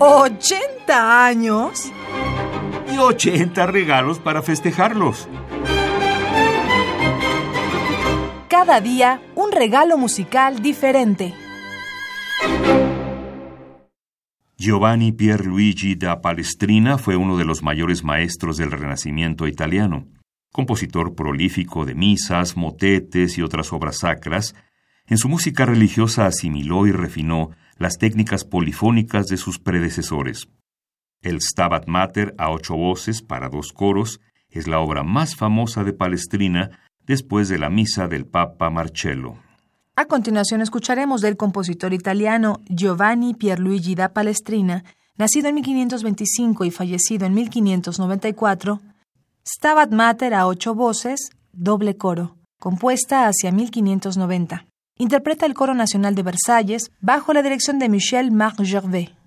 ¿80 años? Y 80 regalos para festejarlos. Cada día un regalo musical diferente. Giovanni Pierluigi da Palestrina fue uno de los mayores maestros del Renacimiento italiano. Compositor prolífico de misas, motetes y otras obras sacras, en su música religiosa asimiló y refinó las técnicas polifónicas de sus predecesores. El Stabat Mater a ocho voces para dos coros es la obra más famosa de Palestrina después de la misa del Papa Marcello. A continuación escucharemos del compositor italiano Giovanni Pierluigi da Palestrina, nacido en 1525 y fallecido en 1594, Stabat Mater a ocho voces, doble coro, compuesta hacia 1590 interpreta el Coro Nacional de Versalles bajo la dirección de Michel Marc Gervais.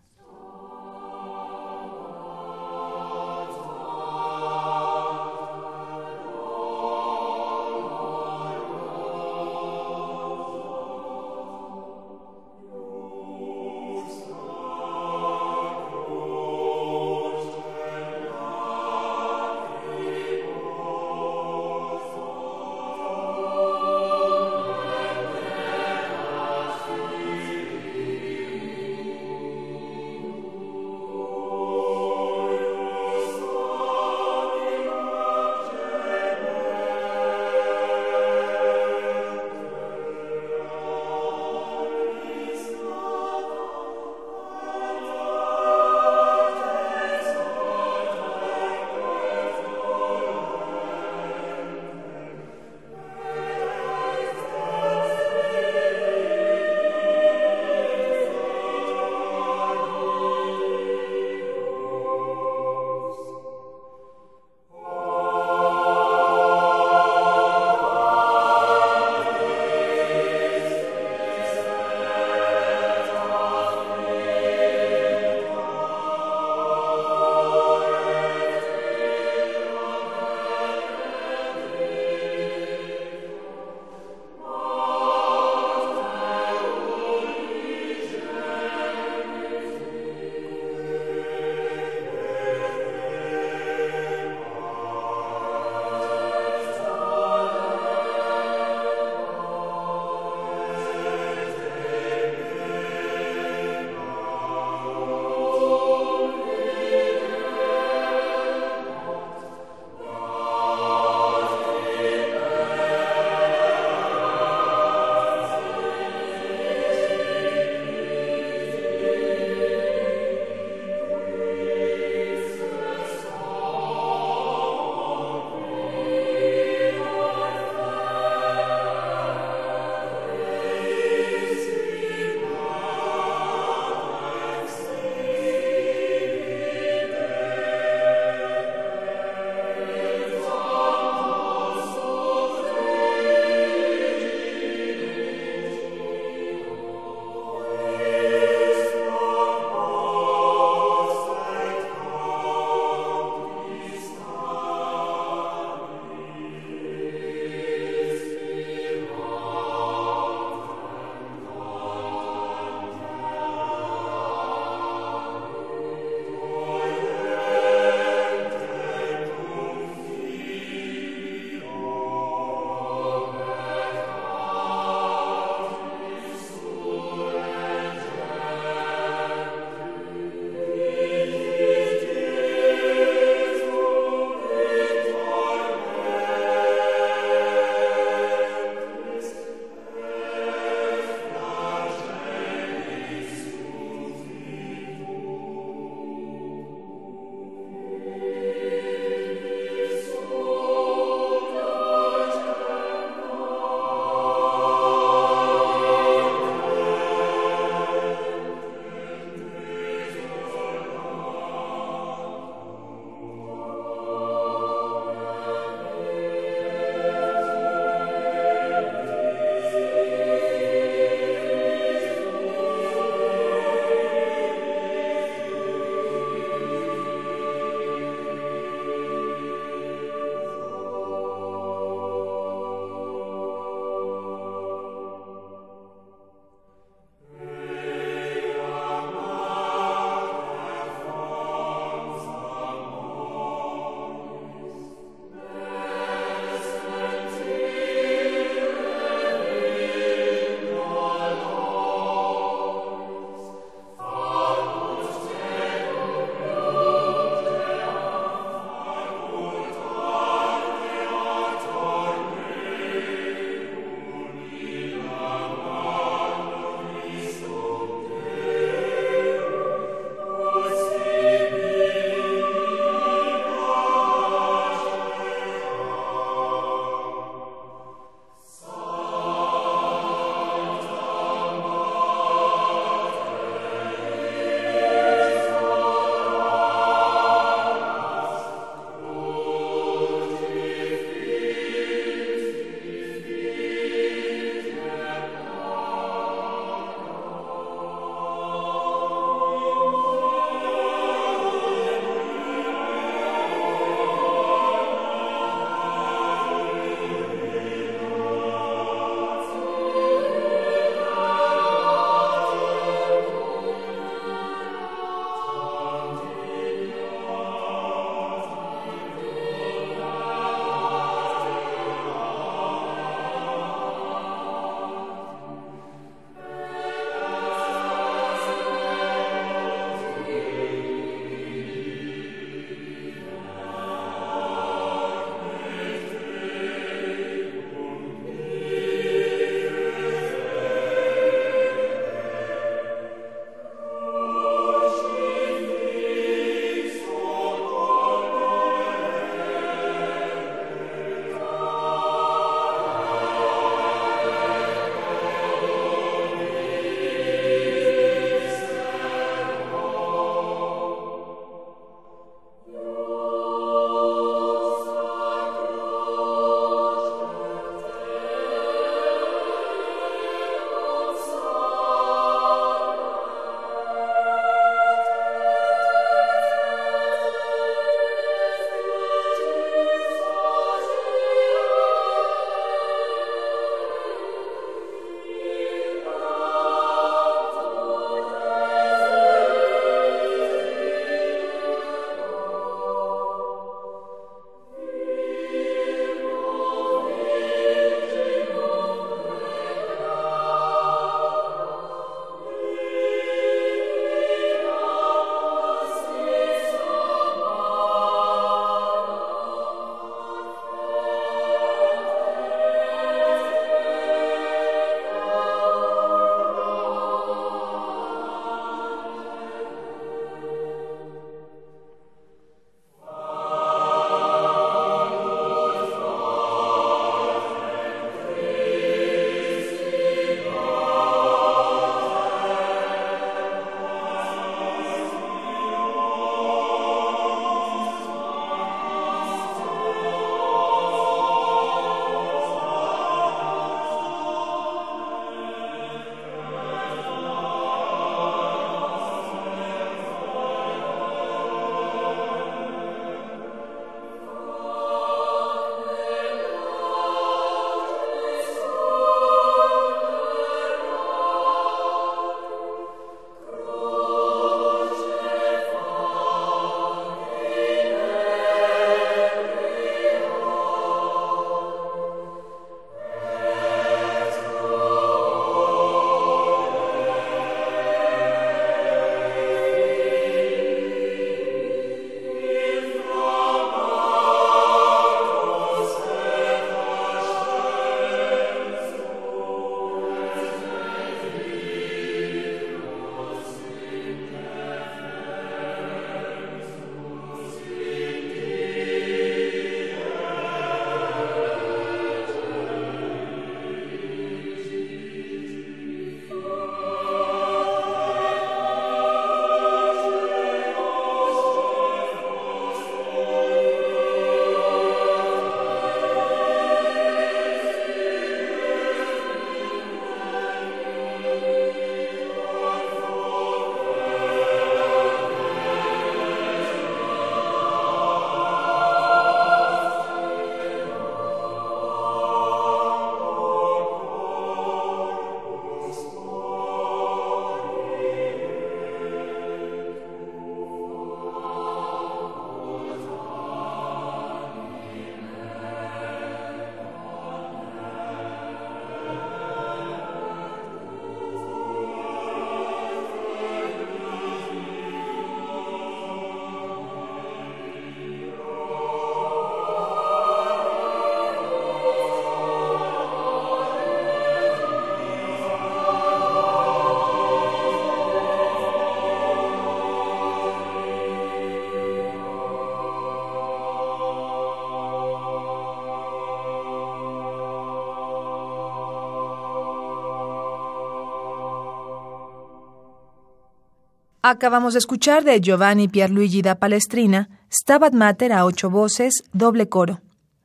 Acabamos de escuchar de Giovanni Pierluigi da Palestrina, Stabat Mater a ocho voces, doble coro.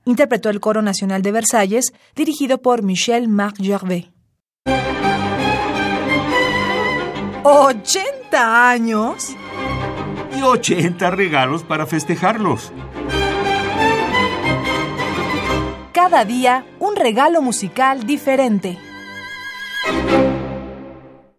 Interpretó el Coro Nacional de Versalles, dirigido por Michel Marc Gervais. ¿80 años? Y 80 regalos para festejarlos. Cada día un regalo musical diferente.